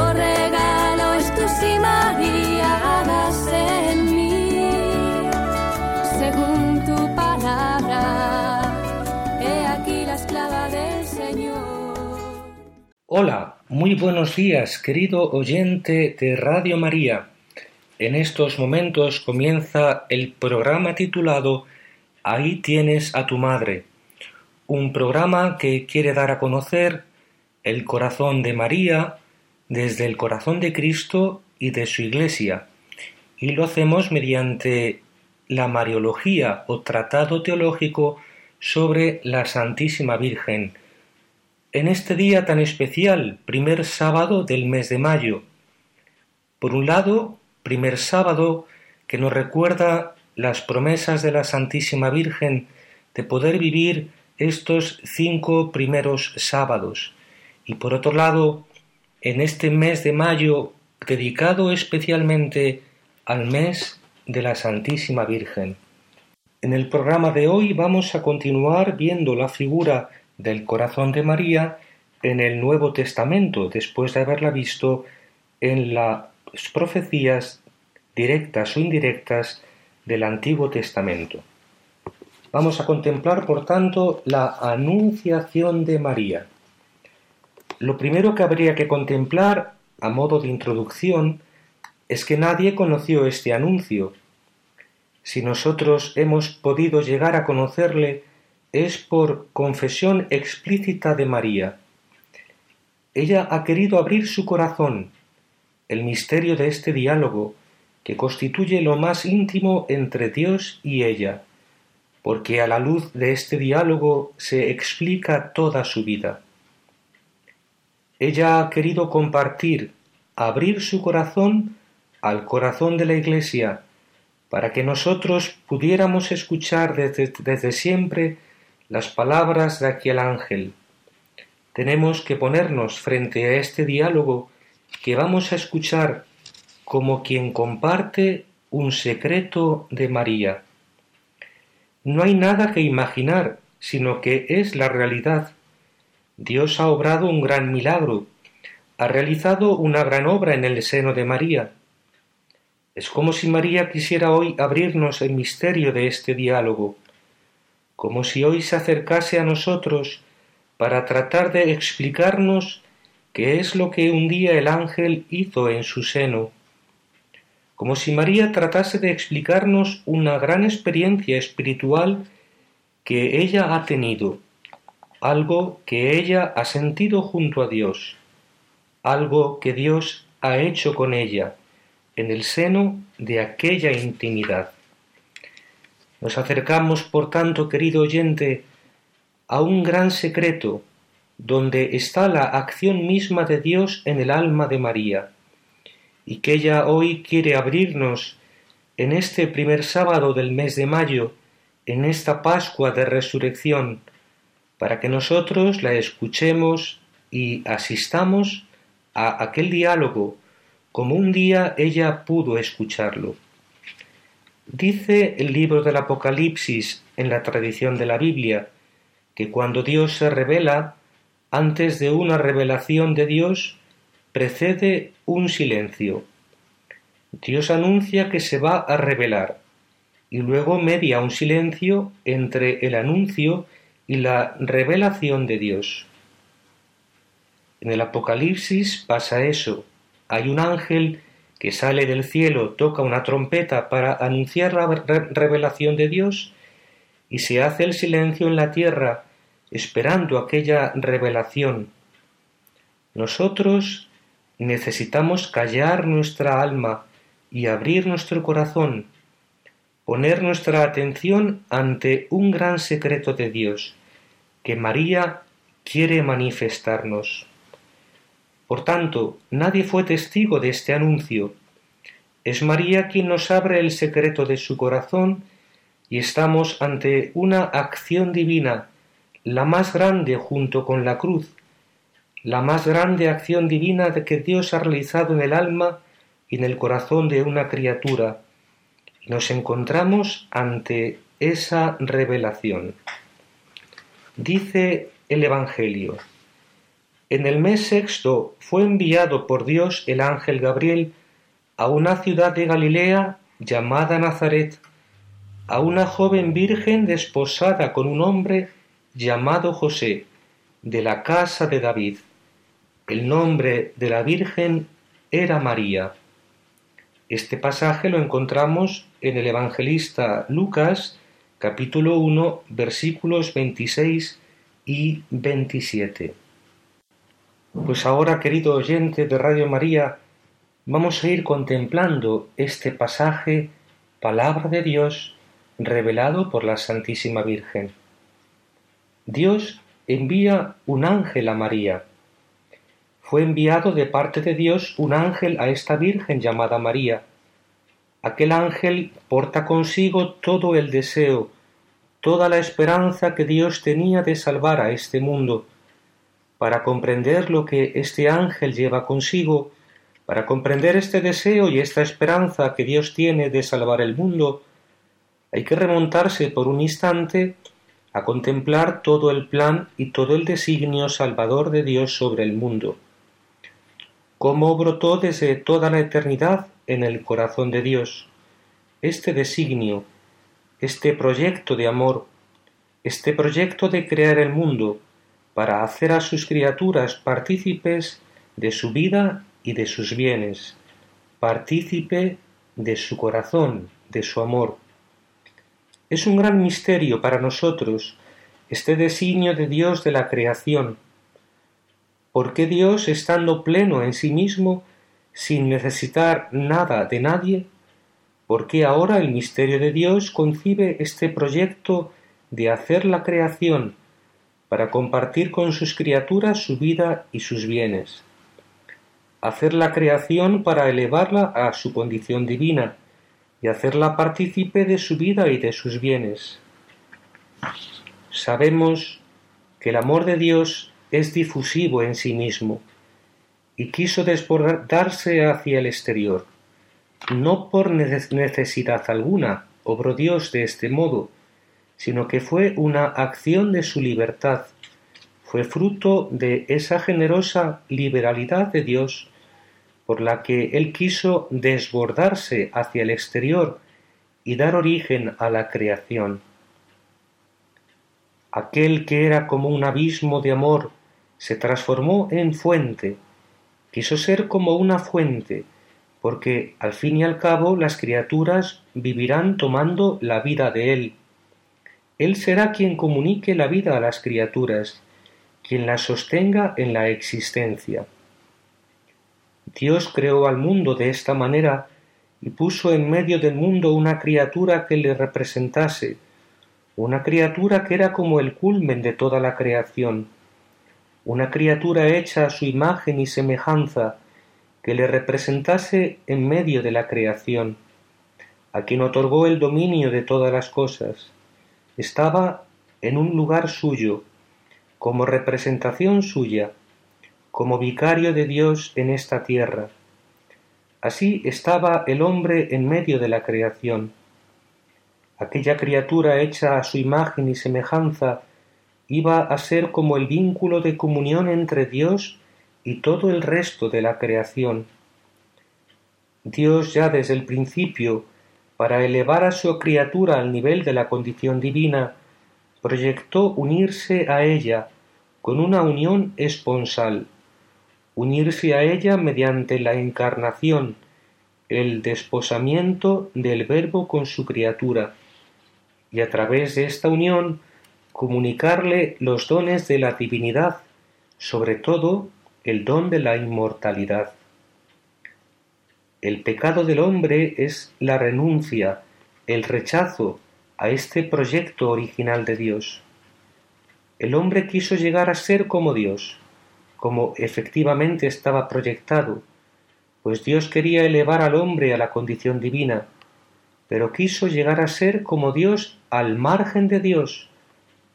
Regalo en mí, según tu palabra. He aquí la esclava del Señor. Hola, muy buenos días, querido oyente de Radio María. En estos momentos comienza el programa titulado Ahí tienes a tu madre, un programa que quiere dar a conocer el corazón de María desde el corazón de Cristo y de su Iglesia, y lo hacemos mediante la Mariología o Tratado Teológico sobre la Santísima Virgen, en este día tan especial, primer sábado del mes de mayo. Por un lado, primer sábado que nos recuerda las promesas de la Santísima Virgen de poder vivir estos cinco primeros sábados. Y por otro lado, en este mes de mayo dedicado especialmente al mes de la Santísima Virgen. En el programa de hoy vamos a continuar viendo la figura del corazón de María en el Nuevo Testamento, después de haberla visto en las profecías directas o indirectas del Antiguo Testamento. Vamos a contemplar, por tanto, la Anunciación de María. Lo primero que habría que contemplar, a modo de introducción, es que nadie conoció este anuncio. Si nosotros hemos podido llegar a conocerle, es por confesión explícita de María. Ella ha querido abrir su corazón, el misterio de este diálogo, que constituye lo más íntimo entre Dios y ella, porque a la luz de este diálogo se explica toda su vida. Ella ha querido compartir, abrir su corazón al corazón de la Iglesia, para que nosotros pudiéramos escuchar desde, desde siempre las palabras de aquel ángel. Tenemos que ponernos frente a este diálogo que vamos a escuchar como quien comparte un secreto de María. No hay nada que imaginar, sino que es la realidad. Dios ha obrado un gran milagro, ha realizado una gran obra en el seno de María. Es como si María quisiera hoy abrirnos el misterio de este diálogo como si hoy se acercase a nosotros para tratar de explicarnos qué es lo que un día el ángel hizo en su seno, como si María tratase de explicarnos una gran experiencia espiritual que ella ha tenido, algo que ella ha sentido junto a Dios, algo que Dios ha hecho con ella en el seno de aquella intimidad. Nos acercamos, por tanto, querido oyente, a un gran secreto, donde está la acción misma de Dios en el alma de María, y que ella hoy quiere abrirnos en este primer sábado del mes de mayo, en esta Pascua de Resurrección, para que nosotros la escuchemos y asistamos a aquel diálogo como un día ella pudo escucharlo. Dice el libro del Apocalipsis en la tradición de la Biblia que cuando Dios se revela, antes de una revelación de Dios, precede un silencio. Dios anuncia que se va a revelar y luego media un silencio entre el anuncio y la revelación de Dios. En el Apocalipsis pasa eso. Hay un ángel que sale del cielo, toca una trompeta para anunciar la revelación de Dios, y se hace el silencio en la tierra, esperando aquella revelación. Nosotros necesitamos callar nuestra alma y abrir nuestro corazón poner nuestra atención ante un gran secreto de Dios que María quiere manifestarnos. Por tanto, nadie fue testigo de este anuncio. Es María quien nos abre el secreto de su corazón y estamos ante una acción divina, la más grande junto con la cruz, la más grande acción divina que Dios ha realizado en el alma y en el corazón de una criatura. Nos encontramos ante esa revelación. Dice el Evangelio, en el mes sexto fue enviado por Dios el ángel Gabriel a una ciudad de Galilea llamada Nazaret, a una joven virgen desposada con un hombre llamado José, de la casa de David. El nombre de la Virgen era María. Este pasaje lo encontramos en el evangelista Lucas, capítulo 1, versículos 26 y 27. Pues ahora, querido oyente de Radio María, vamos a ir contemplando este pasaje, palabra de Dios, revelado por la Santísima Virgen. Dios envía un ángel a María. Fue enviado de parte de Dios un ángel a esta Virgen llamada María. Aquel ángel porta consigo todo el deseo, toda la esperanza que Dios tenía de salvar a este mundo, para comprender lo que este ángel lleva consigo, para comprender este deseo y esta esperanza que Dios tiene de salvar el mundo, hay que remontarse por un instante a contemplar todo el plan y todo el designio salvador de Dios sobre el mundo. Cómo brotó desde toda la eternidad en el corazón de Dios este designio, este proyecto de amor, este proyecto de crear el mundo, para hacer a sus criaturas partícipes de su vida y de sus bienes, partícipe de su corazón, de su amor. Es un gran misterio para nosotros este designio de Dios de la creación. ¿Por qué Dios, estando pleno en sí mismo, sin necesitar nada de nadie, por qué ahora el misterio de Dios concibe este proyecto de hacer la creación para compartir con sus criaturas su vida y sus bienes. Hacer la creación para elevarla a su condición divina y hacerla partícipe de su vida y de sus bienes. Sabemos que el amor de Dios es difusivo en sí mismo y quiso desbordarse hacia el exterior. No por necesidad alguna obró Dios de este modo, sino que fue una acción de su libertad, fue fruto de esa generosa liberalidad de Dios por la que Él quiso desbordarse hacia el exterior y dar origen a la creación. Aquel que era como un abismo de amor se transformó en fuente, quiso ser como una fuente, porque al fin y al cabo las criaturas vivirán tomando la vida de Él, él será quien comunique la vida a las criaturas, quien las sostenga en la existencia. Dios creó al mundo de esta manera y puso en medio del mundo una criatura que le representase, una criatura que era como el culmen de toda la creación, una criatura hecha a su imagen y semejanza, que le representase en medio de la creación, a quien otorgó el dominio de todas las cosas, estaba en un lugar suyo, como representación suya, como vicario de Dios en esta tierra. Así estaba el hombre en medio de la creación. Aquella criatura hecha a su imagen y semejanza iba a ser como el vínculo de comunión entre Dios y todo el resto de la creación. Dios ya desde el principio para elevar a su criatura al nivel de la condición divina, proyectó unirse a ella con una unión esponsal, unirse a ella mediante la encarnación, el desposamiento del Verbo con su criatura, y a través de esta unión comunicarle los dones de la divinidad, sobre todo el don de la inmortalidad. El pecado del hombre es la renuncia, el rechazo a este proyecto original de Dios. El hombre quiso llegar a ser como Dios, como efectivamente estaba proyectado, pues Dios quería elevar al hombre a la condición divina, pero quiso llegar a ser como Dios al margen de Dios,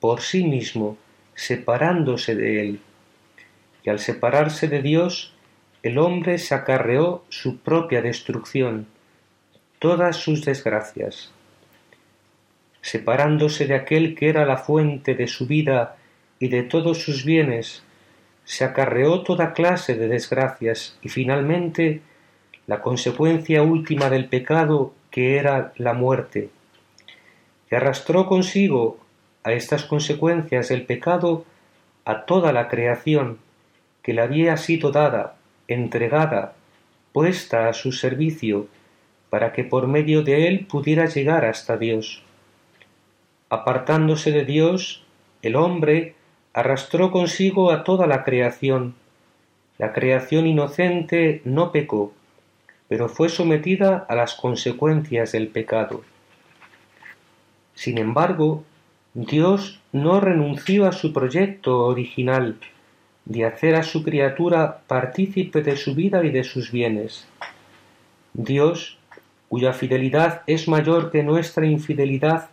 por sí mismo, separándose de él. Y al separarse de Dios, el hombre se acarreó su propia destrucción, todas sus desgracias. Separándose de aquel que era la fuente de su vida y de todos sus bienes, se acarreó toda clase de desgracias y finalmente la consecuencia última del pecado que era la muerte, y arrastró consigo a estas consecuencias del pecado a toda la creación que le había sido dada, entregada, puesta a su servicio, para que por medio de él pudiera llegar hasta Dios. Apartándose de Dios, el hombre arrastró consigo a toda la creación. La creación inocente no pecó, pero fue sometida a las consecuencias del pecado. Sin embargo, Dios no renunció a su proyecto original de hacer a su criatura partícipe de su vida y de sus bienes. Dios, cuya fidelidad es mayor que nuestra infidelidad,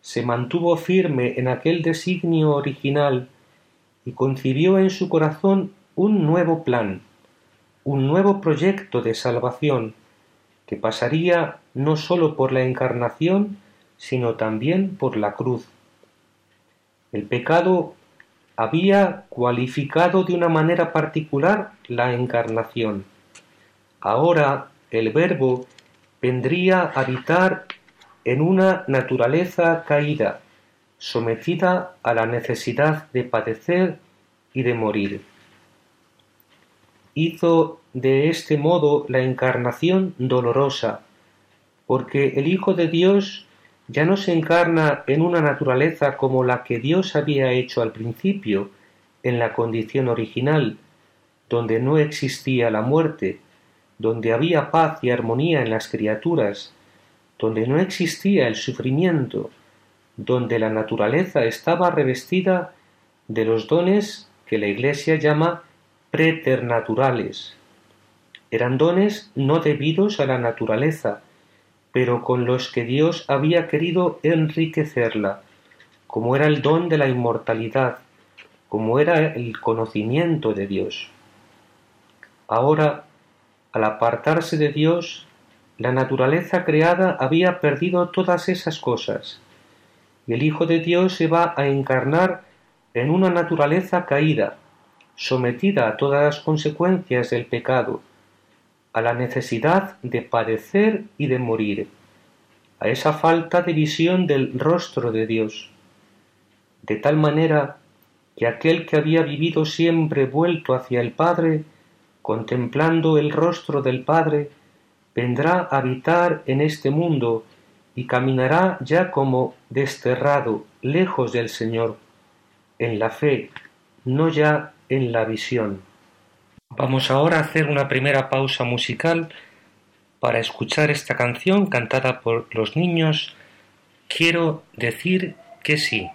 se mantuvo firme en aquel designio original y concibió en su corazón un nuevo plan, un nuevo proyecto de salvación, que pasaría no sólo por la encarnación, sino también por la cruz. El pecado había cualificado de una manera particular la encarnación. Ahora el Verbo vendría a habitar en una naturaleza caída, sometida a la necesidad de padecer y de morir. Hizo de este modo la encarnación dolorosa, porque el Hijo de Dios ya no se encarna en una naturaleza como la que Dios había hecho al principio, en la condición original, donde no existía la muerte, donde había paz y armonía en las criaturas, donde no existía el sufrimiento, donde la naturaleza estaba revestida de los dones que la Iglesia llama preternaturales. Eran dones no debidos a la naturaleza, pero con los que Dios había querido enriquecerla, como era el don de la inmortalidad, como era el conocimiento de Dios. Ahora, al apartarse de Dios, la naturaleza creada había perdido todas esas cosas, y el Hijo de Dios se va a encarnar en una naturaleza caída, sometida a todas las consecuencias del pecado, a la necesidad de padecer y de morir, a esa falta de visión del rostro de Dios, de tal manera que aquel que había vivido siempre vuelto hacia el Padre, contemplando el rostro del Padre, vendrá a habitar en este mundo y caminará ya como desterrado, lejos del Señor, en la fe, no ya en la visión. Vamos ahora a hacer una primera pausa musical para escuchar esta canción cantada por los niños. Quiero decir que sí.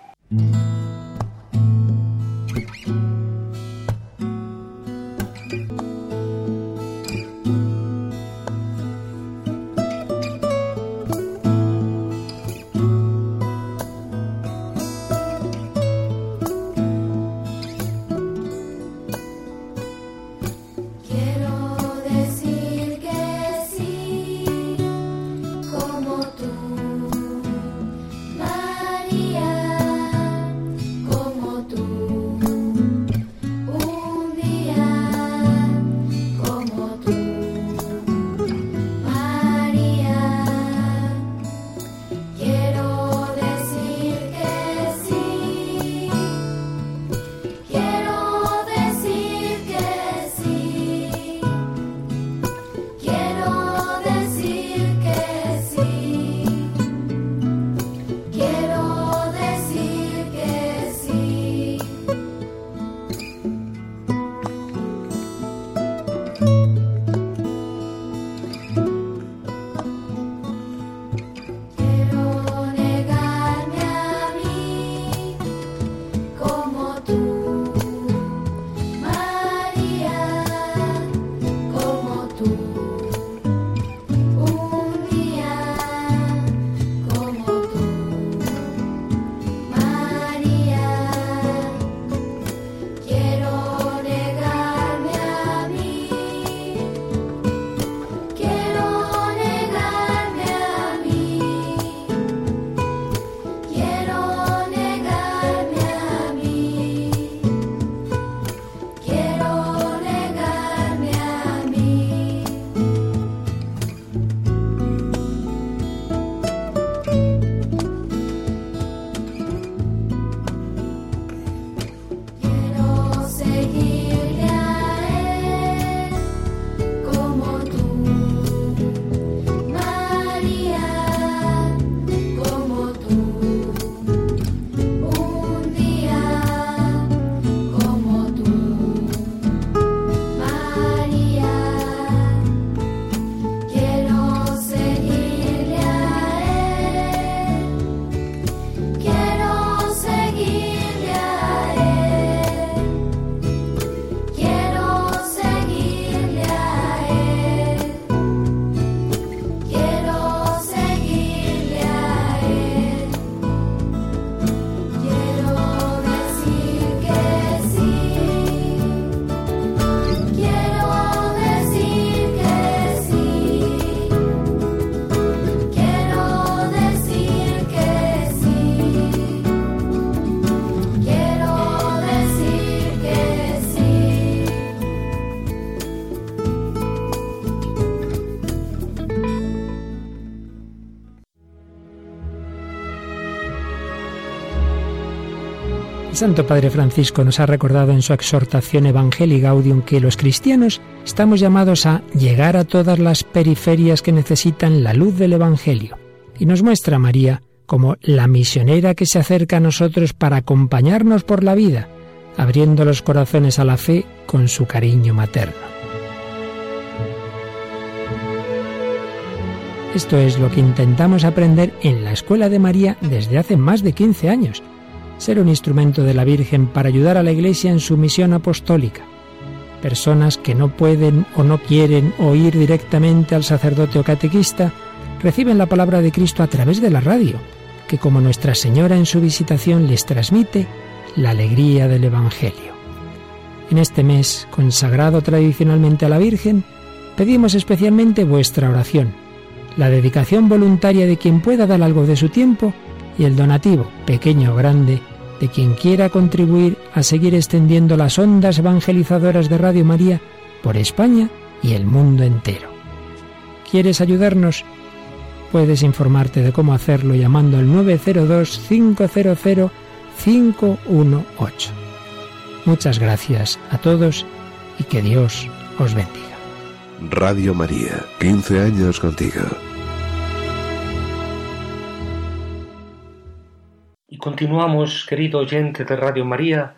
Santo Padre Francisco nos ha recordado en su exhortación Evangelii Gaudium que los cristianos estamos llamados a llegar a todas las periferias que necesitan la luz del Evangelio. Y nos muestra a María como la misionera que se acerca a nosotros para acompañarnos por la vida, abriendo los corazones a la fe con su cariño materno. Esto es lo que intentamos aprender en la Escuela de María desde hace más de 15 años ser un instrumento de la Virgen para ayudar a la Iglesia en su misión apostólica. Personas que no pueden o no quieren oír directamente al sacerdote o catequista reciben la palabra de Cristo a través de la radio, que como Nuestra Señora en su visitación les transmite la alegría del Evangelio. En este mes, consagrado tradicionalmente a la Virgen, pedimos especialmente vuestra oración, la dedicación voluntaria de quien pueda dar algo de su tiempo y el donativo, pequeño o grande, de quien quiera contribuir a seguir extendiendo las ondas evangelizadoras de Radio María por España y el mundo entero. ¿Quieres ayudarnos? Puedes informarte de cómo hacerlo llamando al 902-500-518. Muchas gracias a todos y que Dios os bendiga. Radio María, 15 años contigo. Continuamos, querido oyente de Radio María,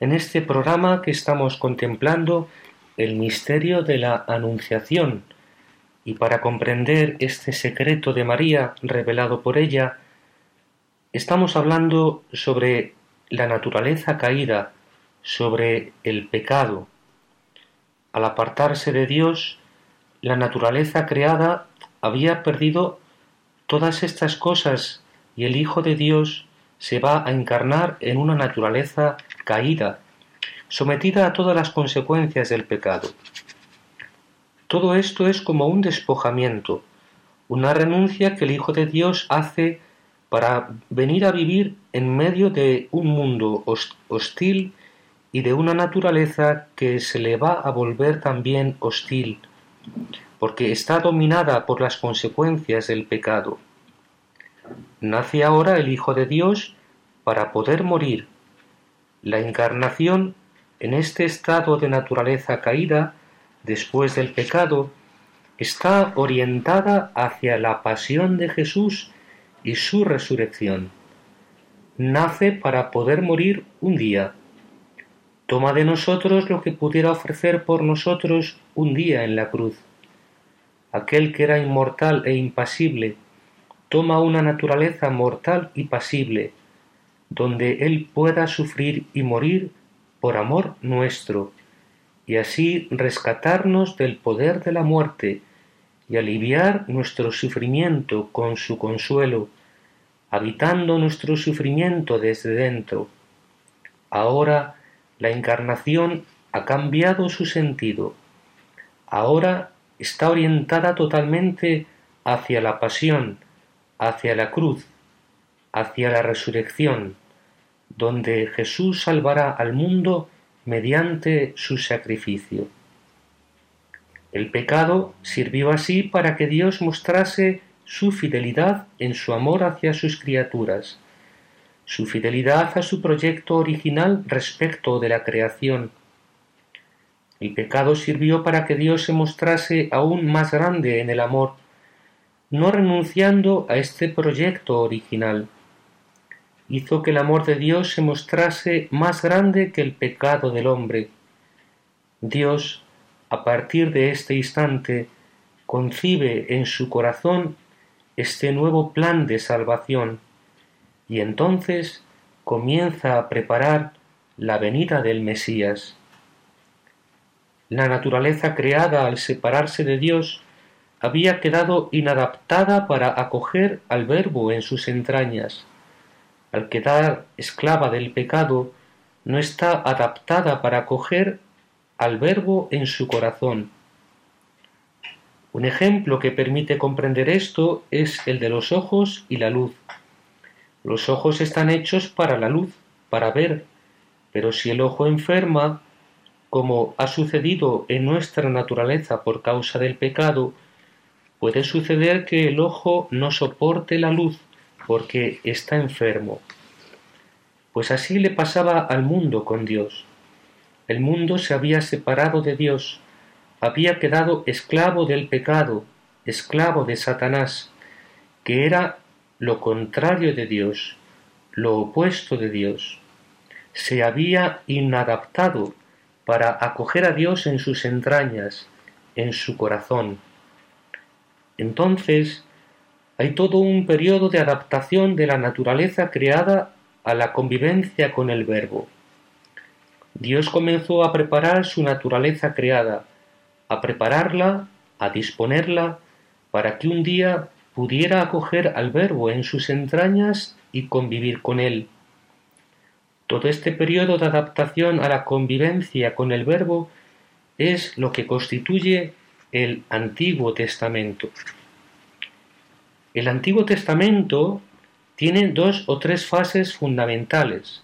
en este programa que estamos contemplando el misterio de la Anunciación. Y para comprender este secreto de María revelado por ella, estamos hablando sobre la naturaleza caída, sobre el pecado. Al apartarse de Dios, la naturaleza creada había perdido todas estas cosas y el Hijo de Dios se va a encarnar en una naturaleza caída, sometida a todas las consecuencias del pecado. Todo esto es como un despojamiento, una renuncia que el Hijo de Dios hace para venir a vivir en medio de un mundo hostil y de una naturaleza que se le va a volver también hostil, porque está dominada por las consecuencias del pecado. Nace ahora el Hijo de Dios para poder morir. La encarnación en este estado de naturaleza caída, después del pecado, está orientada hacia la pasión de Jesús y su resurrección. Nace para poder morir un día. Toma de nosotros lo que pudiera ofrecer por nosotros un día en la cruz. Aquel que era inmortal e impasible, toma una naturaleza mortal y pasible, donde Él pueda sufrir y morir por amor nuestro, y así rescatarnos del poder de la muerte y aliviar nuestro sufrimiento con su consuelo, habitando nuestro sufrimiento desde dentro. Ahora la encarnación ha cambiado su sentido. Ahora está orientada totalmente hacia la pasión, hacia la cruz, hacia la resurrección, donde Jesús salvará al mundo mediante su sacrificio. El pecado sirvió así para que Dios mostrase su fidelidad en su amor hacia sus criaturas, su fidelidad a su proyecto original respecto de la creación. El pecado sirvió para que Dios se mostrase aún más grande en el amor, no renunciando a este proyecto original. Hizo que el amor de Dios se mostrase más grande que el pecado del hombre. Dios, a partir de este instante, concibe en su corazón este nuevo plan de salvación y entonces comienza a preparar la venida del Mesías. La naturaleza creada al separarse de Dios había quedado inadaptada para acoger al Verbo en sus entrañas. Al quedar esclava del pecado, no está adaptada para acoger al Verbo en su corazón. Un ejemplo que permite comprender esto es el de los ojos y la luz. Los ojos están hechos para la luz, para ver, pero si el ojo enferma, como ha sucedido en nuestra naturaleza por causa del pecado, puede suceder que el ojo no soporte la luz porque está enfermo. Pues así le pasaba al mundo con Dios. El mundo se había separado de Dios, había quedado esclavo del pecado, esclavo de Satanás, que era lo contrario de Dios, lo opuesto de Dios. Se había inadaptado para acoger a Dios en sus entrañas, en su corazón. Entonces, hay todo un periodo de adaptación de la naturaleza creada a la convivencia con el Verbo. Dios comenzó a preparar su naturaleza creada, a prepararla, a disponerla, para que un día pudiera acoger al Verbo en sus entrañas y convivir con él. Todo este periodo de adaptación a la convivencia con el Verbo es lo que constituye el Antiguo Testamento. El Antiguo Testamento tiene dos o tres fases fundamentales.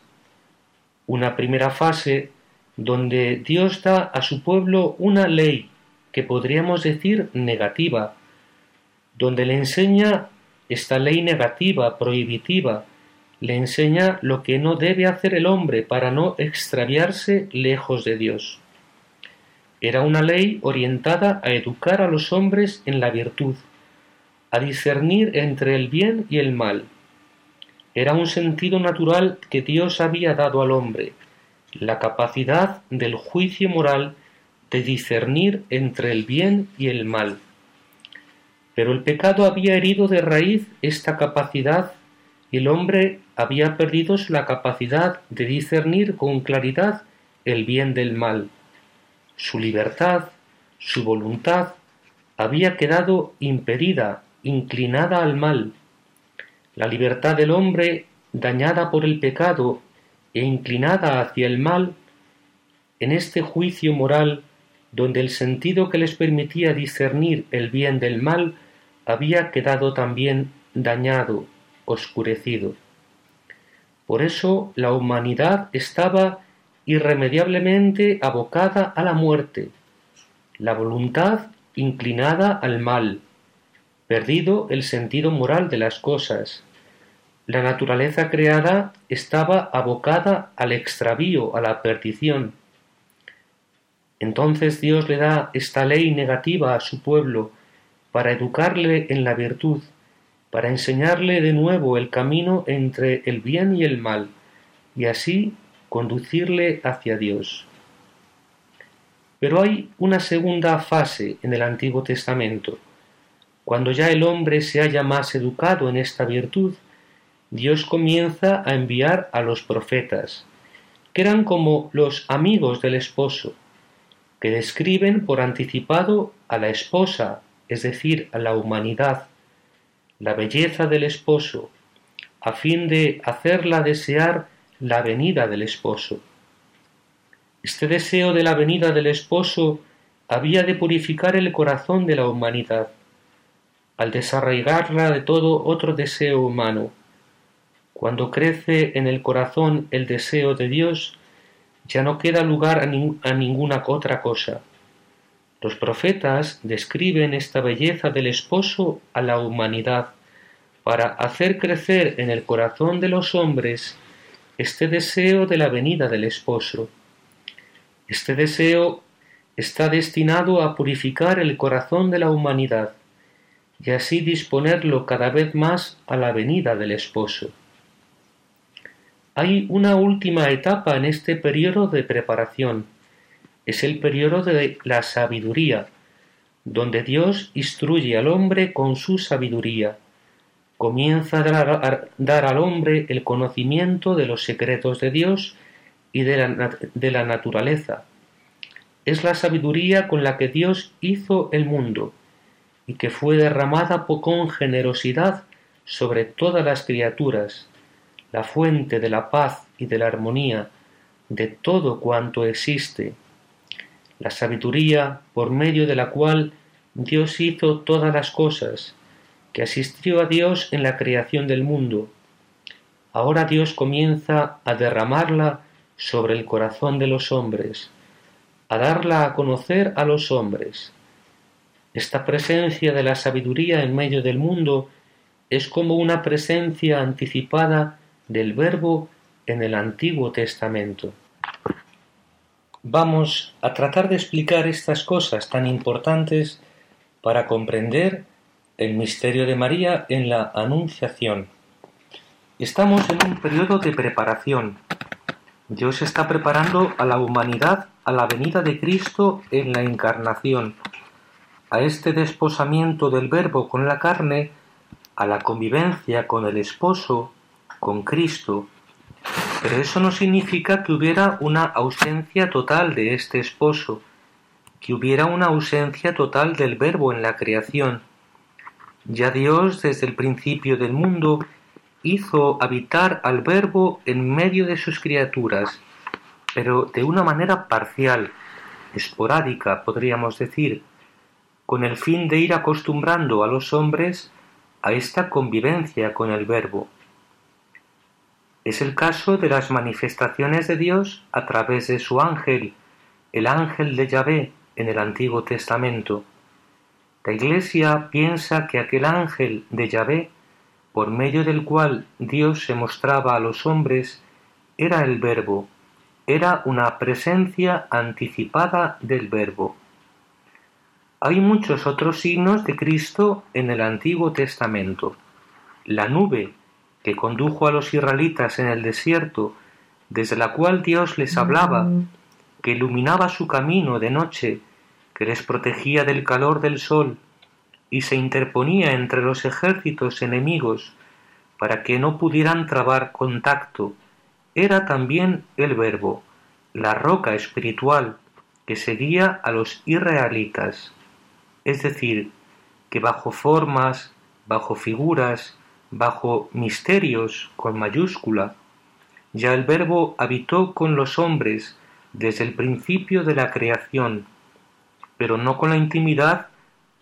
Una primera fase donde Dios da a su pueblo una ley que podríamos decir negativa, donde le enseña esta ley negativa, prohibitiva, le enseña lo que no debe hacer el hombre para no extraviarse lejos de Dios. Era una ley orientada a educar a los hombres en la virtud, a discernir entre el bien y el mal. Era un sentido natural que Dios había dado al hombre, la capacidad del juicio moral de discernir entre el bien y el mal. Pero el pecado había herido de raíz esta capacidad y el hombre había perdido la capacidad de discernir con claridad el bien del mal su libertad, su voluntad, había quedado impedida, inclinada al mal. La libertad del hombre, dañada por el pecado e inclinada hacia el mal, en este juicio moral, donde el sentido que les permitía discernir el bien del mal había quedado también dañado, oscurecido. Por eso la humanidad estaba irremediablemente abocada a la muerte, la voluntad inclinada al mal, perdido el sentido moral de las cosas. La naturaleza creada estaba abocada al extravío, a la perdición. Entonces Dios le da esta ley negativa a su pueblo para educarle en la virtud, para enseñarle de nuevo el camino entre el bien y el mal, y así conducirle hacia Dios. Pero hay una segunda fase en el Antiguo Testamento. Cuando ya el hombre se haya más educado en esta virtud, Dios comienza a enviar a los profetas, que eran como los amigos del esposo, que describen por anticipado a la esposa, es decir, a la humanidad, la belleza del esposo, a fin de hacerla desear la venida del esposo. Este deseo de la venida del esposo había de purificar el corazón de la humanidad, al desarraigarla de todo otro deseo humano. Cuando crece en el corazón el deseo de Dios, ya no queda lugar a, ninguna otra cosa. Los profetas describen esta belleza del esposo a la humanidad para hacer crecer en el corazón de los hombres este deseo de la venida del esposo. Este deseo está destinado a purificar el corazón de la humanidad y así disponerlo cada vez más a la venida del esposo. Hay una última etapa en este periodo de preparación. Es el periodo de la sabiduría, donde Dios instruye al hombre con su sabiduría. Comienza a dar, al hombre el conocimiento de los secretos de Dios y de la, de la naturaleza. Es la sabiduría con la que Dios hizo el mundo y que fue derramada con generosidad sobre todas las criaturas la fuente de la paz y de la armonía de todo cuanto existe, la sabiduría por medio de la cual Dios hizo todas las cosas, que asistió a Dios en la creación del mundo. Ahora Dios comienza a derramarla sobre el corazón de los hombres, a darla a conocer a los hombres. Esta presencia de la sabiduría en medio del mundo es como una presencia anticipada del Verbo en el Antiguo Testamento. Vamos a tratar de explicar estas cosas tan importantes para comprender el misterio de María en la Anunciación. Estamos en un periodo de preparación. Dios está preparando a la humanidad a la venida de Cristo en la encarnación, a este desposamiento del Verbo con la carne, a la convivencia con el esposo con Cristo, pero eso no significa que hubiera una ausencia total de este esposo, que hubiera una ausencia total del verbo en la creación. Ya Dios desde el principio del mundo hizo habitar al verbo en medio de sus criaturas, pero de una manera parcial, esporádica, podríamos decir, con el fin de ir acostumbrando a los hombres a esta convivencia con el verbo. Es el caso de las manifestaciones de Dios a través de su ángel, el ángel de Yahvé en el Antiguo Testamento. La Iglesia piensa que aquel ángel de Yahvé, por medio del cual Dios se mostraba a los hombres, era el Verbo, era una presencia anticipada del Verbo. Hay muchos otros signos de Cristo en el Antiguo Testamento. La nube que condujo a los israelitas en el desierto, desde la cual Dios les hablaba, mm. que iluminaba su camino de noche, que les protegía del calor del sol, y se interponía entre los ejércitos enemigos, para que no pudieran trabar contacto, era también el Verbo, la roca espiritual que seguía a los israelitas, es decir, que bajo formas, bajo figuras, bajo misterios con mayúscula, ya el Verbo habitó con los hombres desde el principio de la creación, pero no con la intimidad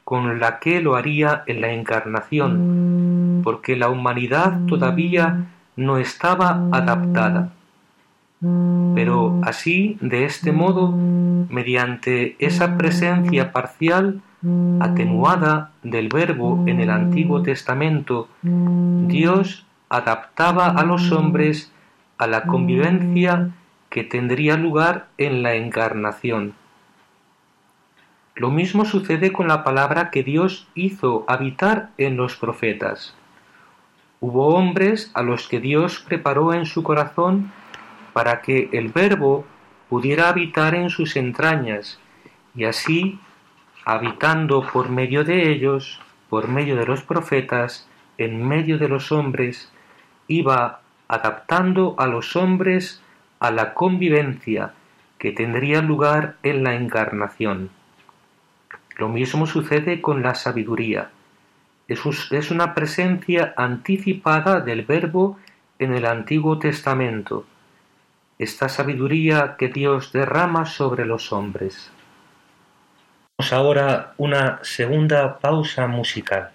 con la que lo haría en la encarnación, porque la humanidad todavía no estaba adaptada. Pero así, de este modo, mediante esa presencia parcial, atenuada del verbo en el Antiguo Testamento, Dios adaptaba a los hombres a la convivencia que tendría lugar en la encarnación. Lo mismo sucede con la palabra que Dios hizo habitar en los profetas. Hubo hombres a los que Dios preparó en su corazón para que el verbo pudiera habitar en sus entrañas y así habitando por medio de ellos, por medio de los profetas, en medio de los hombres, iba adaptando a los hombres a la convivencia que tendría lugar en la encarnación. Lo mismo sucede con la sabiduría. Es una presencia anticipada del Verbo en el Antiguo Testamento, esta sabiduría que Dios derrama sobre los hombres. Vamos ahora una segunda pausa musical.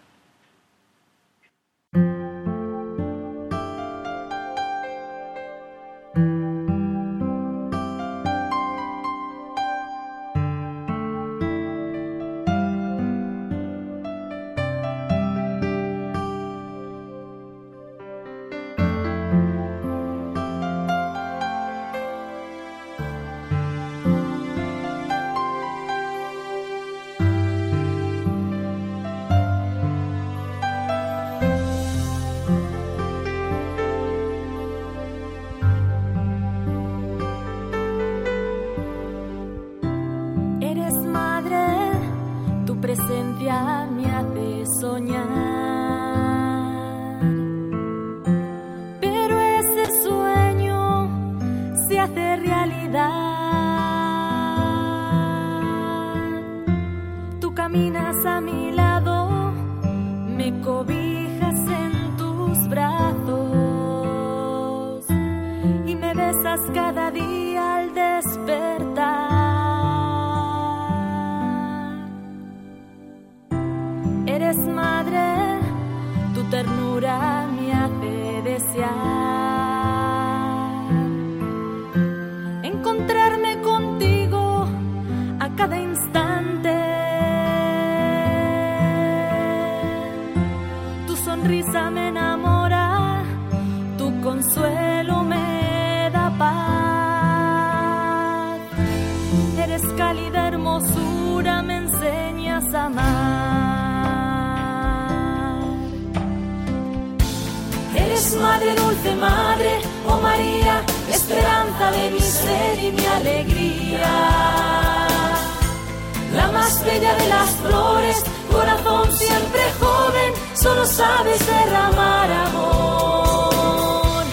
Sabes derramar amor.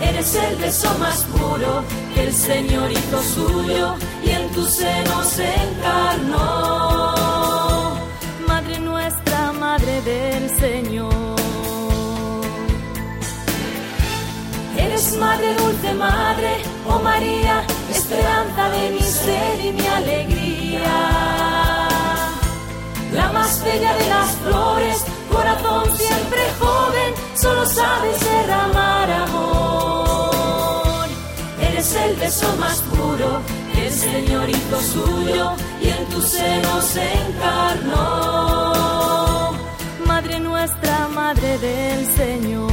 Eres el beso más puro que el Señor hizo suyo y en tu seno se encarnó. Madre nuestra, Madre del Señor. Eres madre, dulce madre, oh María, esperanza de mi ser y mi alegría. La más bella de las flores, corazón siempre joven, solo sabes derramar amor. Eres el beso más puro el Señor hizo suyo y en tu seno se encarnó. Madre nuestra, Madre del Señor.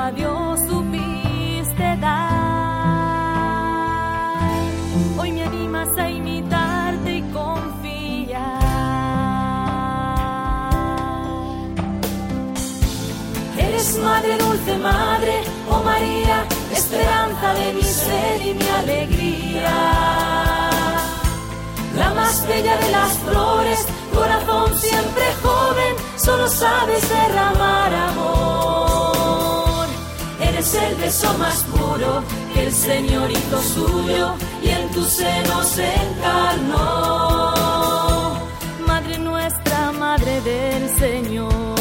a Dios supiste dar. Hoy me animas a imitarte y confiar. Eres madre, dulce madre, oh María, esperanza de mi ser y mi alegría. La más bella de las flores, corazón siempre joven, solo sabes derramar amor es el beso más puro que el Señor hizo suyo y en tu seno se encarnó. Madre nuestra, Madre del Señor.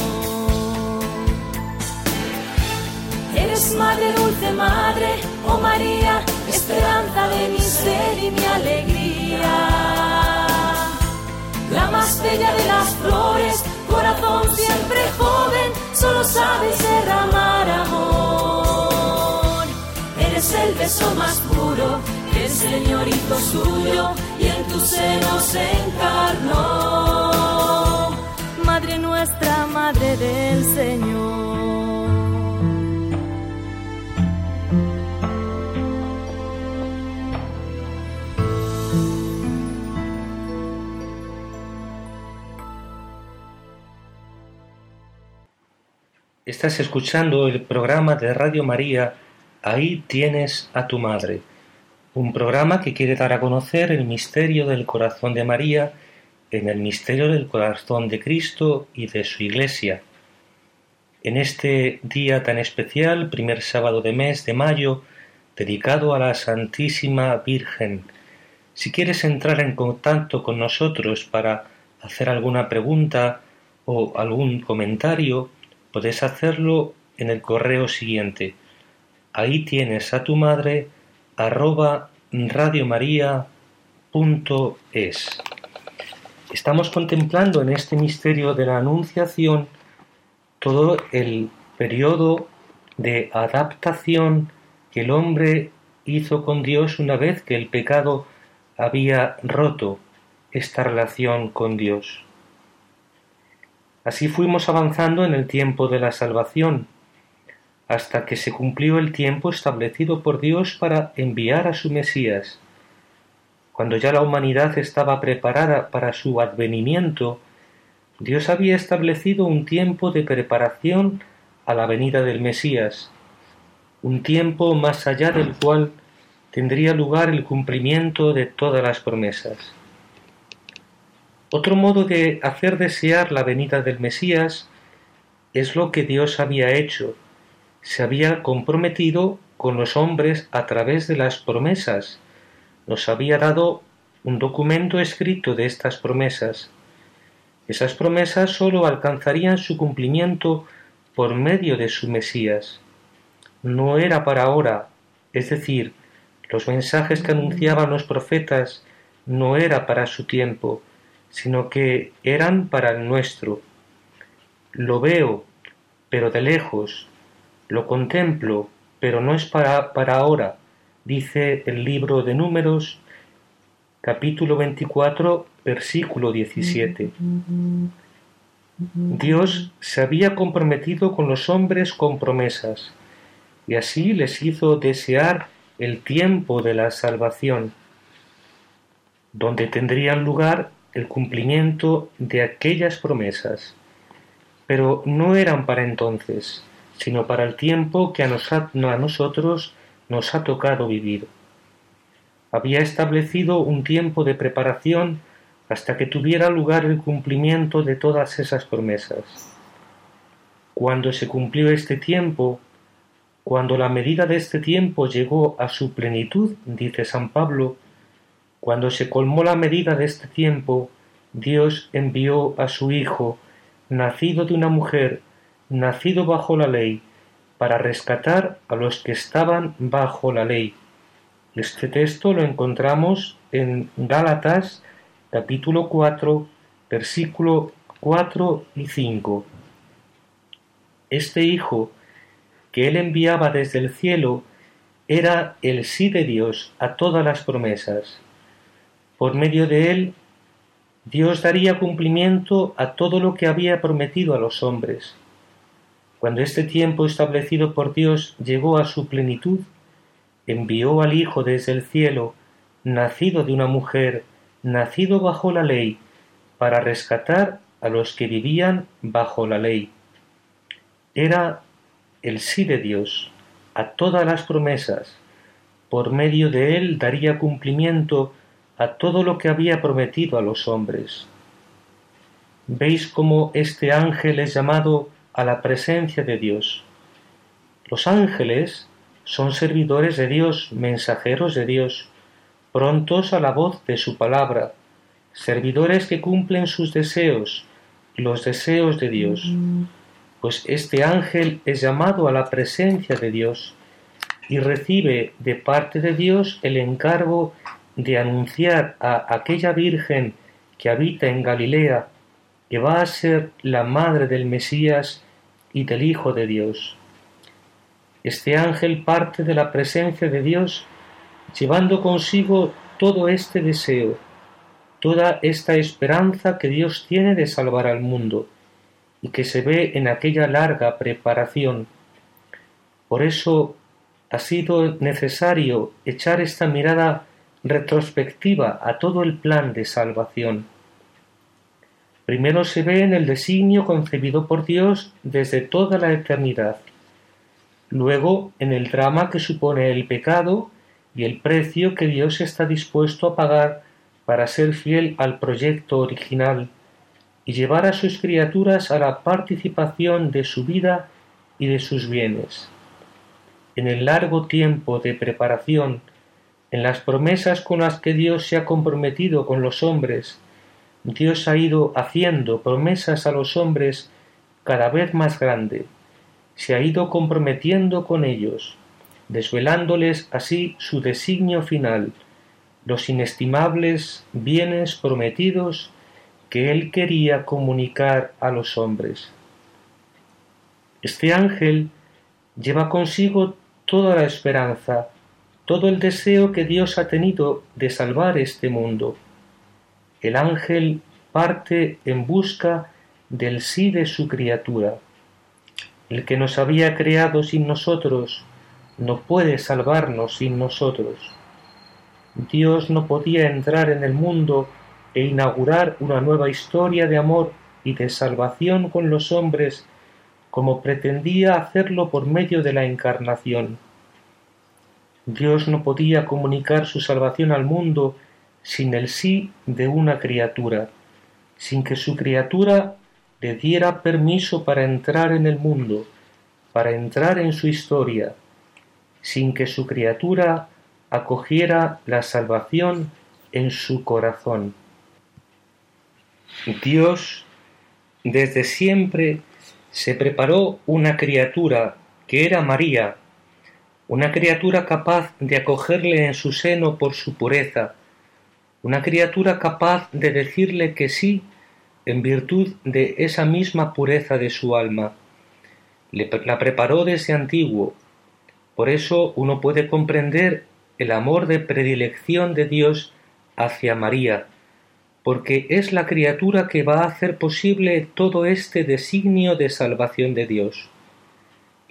Eres Madre dulce, Madre, oh María, esperanza de mi ser y mi alegría. La más bella de las flores, corazón siempre joven, solo sabes derramar amor es el beso más puro el señorito suyo y en tu seno se encarnó. Madre nuestra, Madre del Señor. Estás escuchando el programa de Radio María Ahí tienes a tu madre, un programa que quiere dar a conocer el misterio del corazón de María en el misterio del corazón de Cristo y de su Iglesia. En este día tan especial, primer sábado de mes de mayo, dedicado a la Santísima Virgen, si quieres entrar en contacto con nosotros para hacer alguna pregunta o algún comentario, Puedes hacerlo en el correo siguiente. Ahí tienes a tu madre arroba radiomaria.es. Estamos contemplando en este misterio de la Anunciación todo el periodo de adaptación que el hombre hizo con Dios una vez que el pecado había roto esta relación con Dios. Así fuimos avanzando en el tiempo de la salvación, hasta que se cumplió el tiempo establecido por Dios para enviar a su Mesías. Cuando ya la humanidad estaba preparada para su advenimiento, Dios había establecido un tiempo de preparación a la venida del Mesías, un tiempo más allá del cual tendría lugar el cumplimiento de todas las promesas. Otro modo de hacer desear la venida del Mesías es lo que Dios había hecho. Se había comprometido con los hombres a través de las promesas. Nos había dado un documento escrito de estas promesas. Esas promesas sólo alcanzarían su cumplimiento por medio de su Mesías. No era para ahora, es decir, los mensajes que anunciaban los profetas no era para su tiempo, sino que eran para el nuestro. Lo veo, pero de lejos, lo contemplo, pero no es para, para ahora, dice el libro de números, capítulo 24, versículo 17. Dios se había comprometido con los hombres con promesas, y así les hizo desear el tiempo de la salvación, donde tendrían lugar el cumplimiento de aquellas promesas, pero no eran para entonces, sino para el tiempo que a, nosotros nos ha tocado vivir. Había establecido un tiempo de preparación hasta que tuviera lugar el cumplimiento de todas esas promesas. Cuando se cumplió este tiempo, cuando la medida de este tiempo llegó a su plenitud, dice San Pablo, cuando se colmó la medida de este tiempo, Dios envió a su Hijo, nacido de una mujer, nacido bajo la ley, para rescatar a los que estaban bajo la ley. Este texto lo encontramos en Gálatas capítulo 4, versículo 4 y 5. Este Hijo que él enviaba desde el cielo era el sí de Dios a todas las promesas. Por medio de él, Dios daría cumplimiento a todo lo que había prometido a los hombres. Cuando este tiempo establecido por Dios llegó a su plenitud, envió al Hijo desde el cielo, nacido de una mujer, nacido bajo la ley, para rescatar a los que vivían bajo la ley. Era el sí de Dios a todas las promesas. Por medio de él daría cumplimiento a todo lo que había prometido a los hombres. Veis cómo este ángel es llamado a la presencia de Dios. Los ángeles son servidores de Dios, mensajeros de Dios, prontos a la voz de su palabra, servidores que cumplen sus deseos, los deseos de Dios. Pues este ángel es llamado a la presencia de Dios y recibe de parte de Dios el encargo de anunciar a aquella Virgen que habita en Galilea que va a ser la madre del Mesías y del Hijo de Dios. Este ángel parte de la presencia de Dios llevando consigo todo este deseo, toda esta esperanza que Dios tiene de salvar al mundo y que se ve en aquella larga preparación. Por eso ha sido necesario echar esta mirada retrospectiva a todo el plan de salvación. Primero se ve en el designio concebido por Dios desde toda la eternidad, luego en el drama que supone el pecado y el precio que Dios está dispuesto a pagar para ser fiel al proyecto original y llevar a sus criaturas a la participación de su vida y de sus bienes. En el largo tiempo de preparación, en las promesas con las que Dios se ha comprometido con los hombres, Dios ha ido haciendo promesas a los hombres cada vez más grande, se ha ido comprometiendo con ellos, desvelándoles así su designio final, los inestimables bienes prometidos que él quería comunicar a los hombres. Este ángel lleva consigo toda la esperanza, todo el deseo que Dios ha tenido de salvar este mundo el ángel parte en busca del sí de su criatura. El que nos había creado sin nosotros no puede salvarnos sin nosotros. Dios no podía entrar en el mundo e inaugurar una nueva historia de amor y de salvación con los hombres como pretendía hacerlo por medio de la encarnación. Dios no podía comunicar su salvación al mundo sin el sí de una criatura, sin que su criatura le diera permiso para entrar en el mundo, para entrar en su historia, sin que su criatura acogiera la salvación en su corazón. Dios desde siempre se preparó una criatura que era María, una criatura capaz de acogerle en su seno por su pureza, una criatura capaz de decirle que sí en virtud de esa misma pureza de su alma. la preparó desde antiguo. Por eso uno puede comprender el amor de predilección de Dios hacia María, porque es la criatura que va a hacer posible todo este designio de salvación de Dios.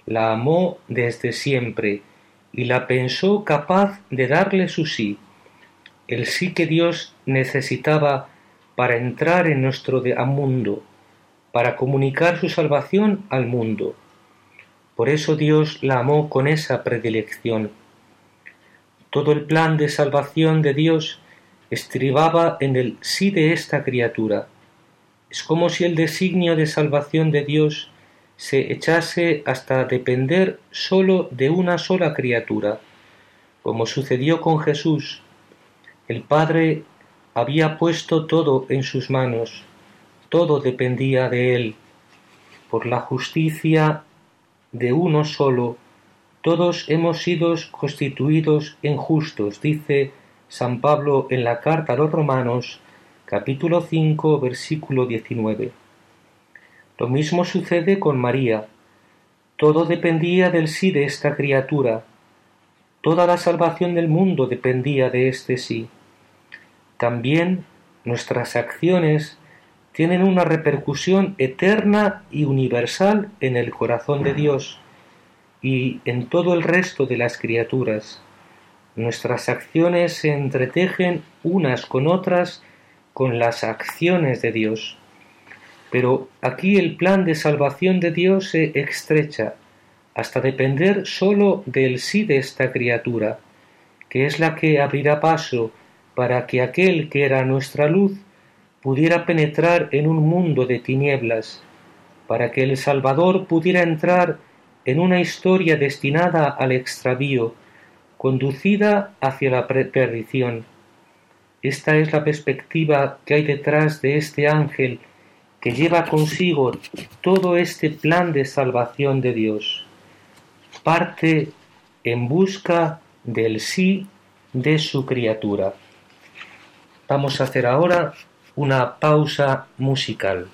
La amó desde siempre y la pensó capaz de darle su sí el sí que Dios necesitaba para entrar en nuestro mundo, para comunicar su salvación al mundo. Por eso Dios la amó con esa predilección. Todo el plan de salvación de Dios estribaba en el sí de esta criatura. Es como si el designio de salvación de Dios se echase hasta depender sólo de una sola criatura, como sucedió con Jesús, el Padre había puesto todo en sus manos, todo dependía de él. Por la justicia de uno solo, todos hemos sido constituidos en justos, dice San Pablo en la carta a los Romanos, capítulo 5, versículo 19. Lo mismo sucede con María. Todo dependía del sí de esta criatura. Toda la salvación del mundo dependía de este sí. También nuestras acciones tienen una repercusión eterna y universal en el corazón de Dios y en todo el resto de las criaturas. Nuestras acciones se entretejen unas con otras con las acciones de Dios. Pero aquí el plan de salvación de Dios se estrecha hasta depender sólo del sí de esta criatura, que es la que abrirá paso para que aquel que era nuestra luz pudiera penetrar en un mundo de tinieblas, para que el Salvador pudiera entrar en una historia destinada al extravío, conducida hacia la perdición. Esta es la perspectiva que hay detrás de este ángel que lleva consigo todo este plan de salvación de Dios. Parte en busca del sí de su criatura. Vamos a hacer ahora una pausa musical.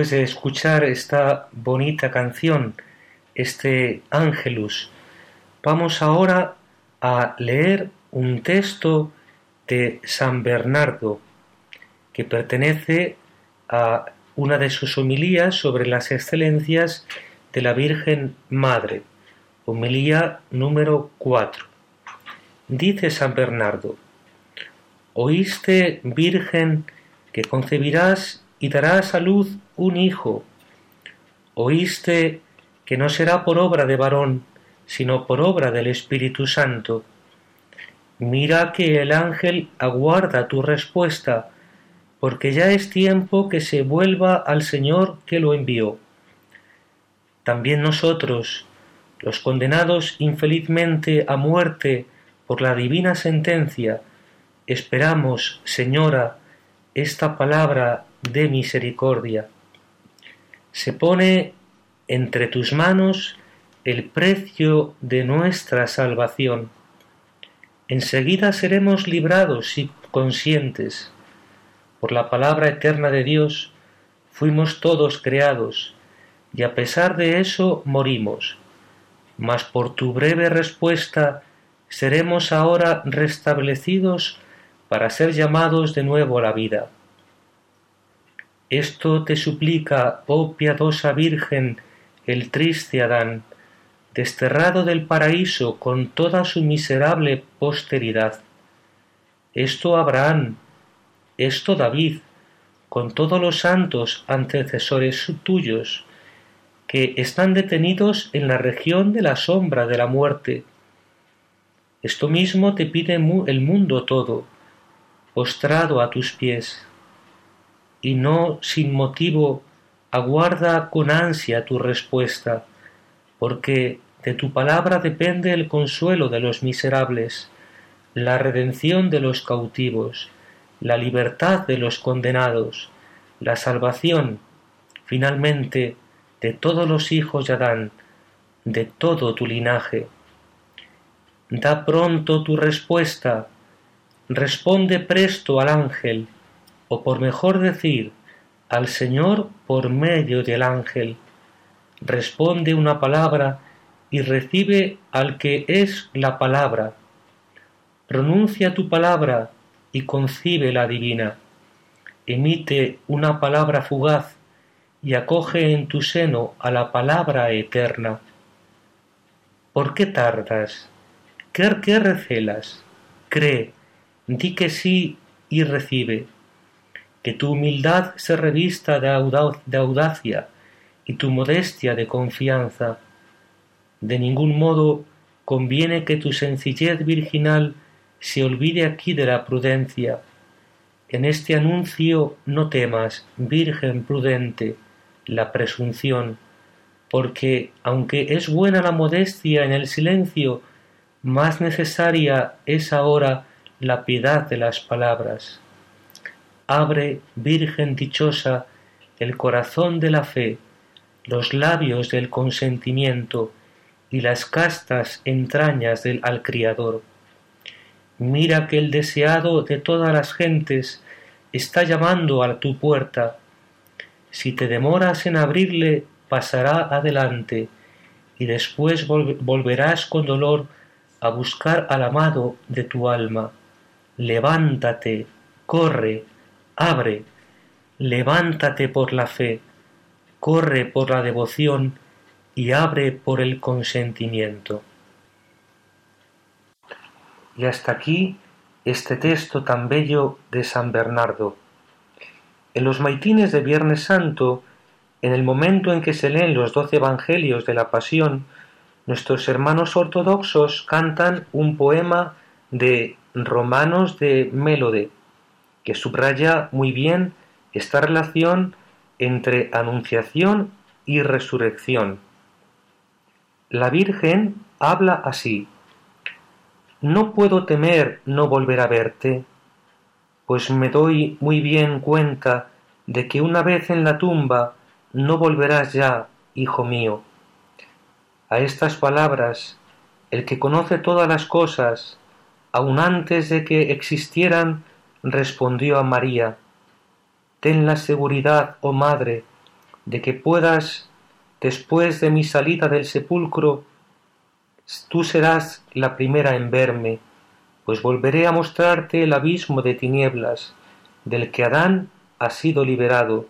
Después de escuchar esta bonita canción, este Ángelus, vamos ahora a leer un texto de San Bernardo que pertenece a una de sus homilías sobre las excelencias de la Virgen Madre, homilía número 4. Dice San Bernardo, Oíste, Virgen, que concebirás y darás a luz un hijo. Oíste que no será por obra de varón, sino por obra del Espíritu Santo. Mira que el ángel aguarda tu respuesta, porque ya es tiempo que se vuelva al Señor que lo envió. También nosotros, los condenados infelizmente a muerte por la divina sentencia, esperamos, Señora, esta palabra de misericordia. Se pone entre tus manos el precio de nuestra salvación. Enseguida seremos librados y conscientes. Por la palabra eterna de Dios fuimos todos creados, y a pesar de eso morimos. Mas por tu breve respuesta seremos ahora restablecidos para ser llamados de nuevo a la vida. Esto te suplica, oh piadosa Virgen, el triste Adán, desterrado del paraíso con toda su miserable posteridad. Esto Abraham, esto David, con todos los santos antecesores tuyos, que están detenidos en la región de la sombra de la muerte. Esto mismo te pide el mundo todo, postrado a tus pies y no sin motivo aguarda con ansia tu respuesta, porque de tu palabra depende el consuelo de los miserables, la redención de los cautivos, la libertad de los condenados, la salvación, finalmente, de todos los hijos de Adán, de todo tu linaje. Da pronto tu respuesta, responde presto al ángel, o por mejor decir, al Señor por medio del ángel. Responde una palabra y recibe al que es la palabra. Pronuncia tu palabra y concibe la divina. Emite una palabra fugaz y acoge en tu seno a la palabra eterna. ¿Por qué tardas? ¿Qué, qué recelas? Cree, di que sí y recibe. Que tu humildad se revista de, de audacia y tu modestia de confianza. De ningún modo conviene que tu sencillez virginal se olvide aquí de la prudencia. En este anuncio no temas, Virgen prudente, la presunción, porque aunque es buena la modestia en el silencio, más necesaria es ahora la piedad de las palabras. Abre, Virgen dichosa, el corazón de la fe, los labios del consentimiento y las castas entrañas del al Criador. Mira que el deseado de todas las gentes está llamando a tu puerta. Si te demoras en abrirle, pasará adelante, y después volverás con dolor a buscar al amado de tu alma. Levántate, corre, abre, levántate por la fe, corre por la devoción y abre por el consentimiento. Y hasta aquí este texto tan bello de San Bernardo. En los maitines de Viernes Santo, en el momento en que se leen los doce evangelios de la Pasión, nuestros hermanos ortodoxos cantan un poema de Romanos de Mélode, que subraya muy bien esta relación entre anunciación y resurrección. La Virgen habla así, no puedo temer no volver a verte, pues me doy muy bien cuenta de que una vez en la tumba no volverás ya, hijo mío. A estas palabras, el que conoce todas las cosas, aun antes de que existieran, respondió a María, ten la seguridad, oh Madre, de que puedas, después de mi salida del sepulcro, tú serás la primera en verme, pues volveré a mostrarte el abismo de tinieblas del que Adán ha sido liberado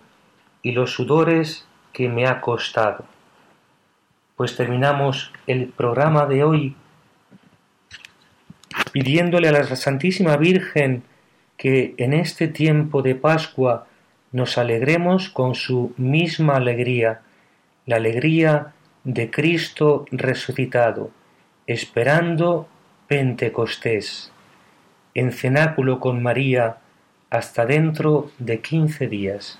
y los sudores que me ha costado. Pues terminamos el programa de hoy pidiéndole a la Santísima Virgen que en este tiempo de Pascua nos alegremos con su misma alegría, la alegría de Cristo resucitado, esperando Pentecostés, en cenáculo con María hasta dentro de quince días.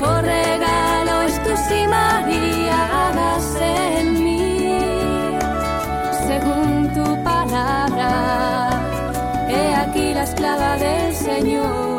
mejor regalo es tu sí, María, hágase en mí. Según tu palabra, he aquí la esclava del Señor.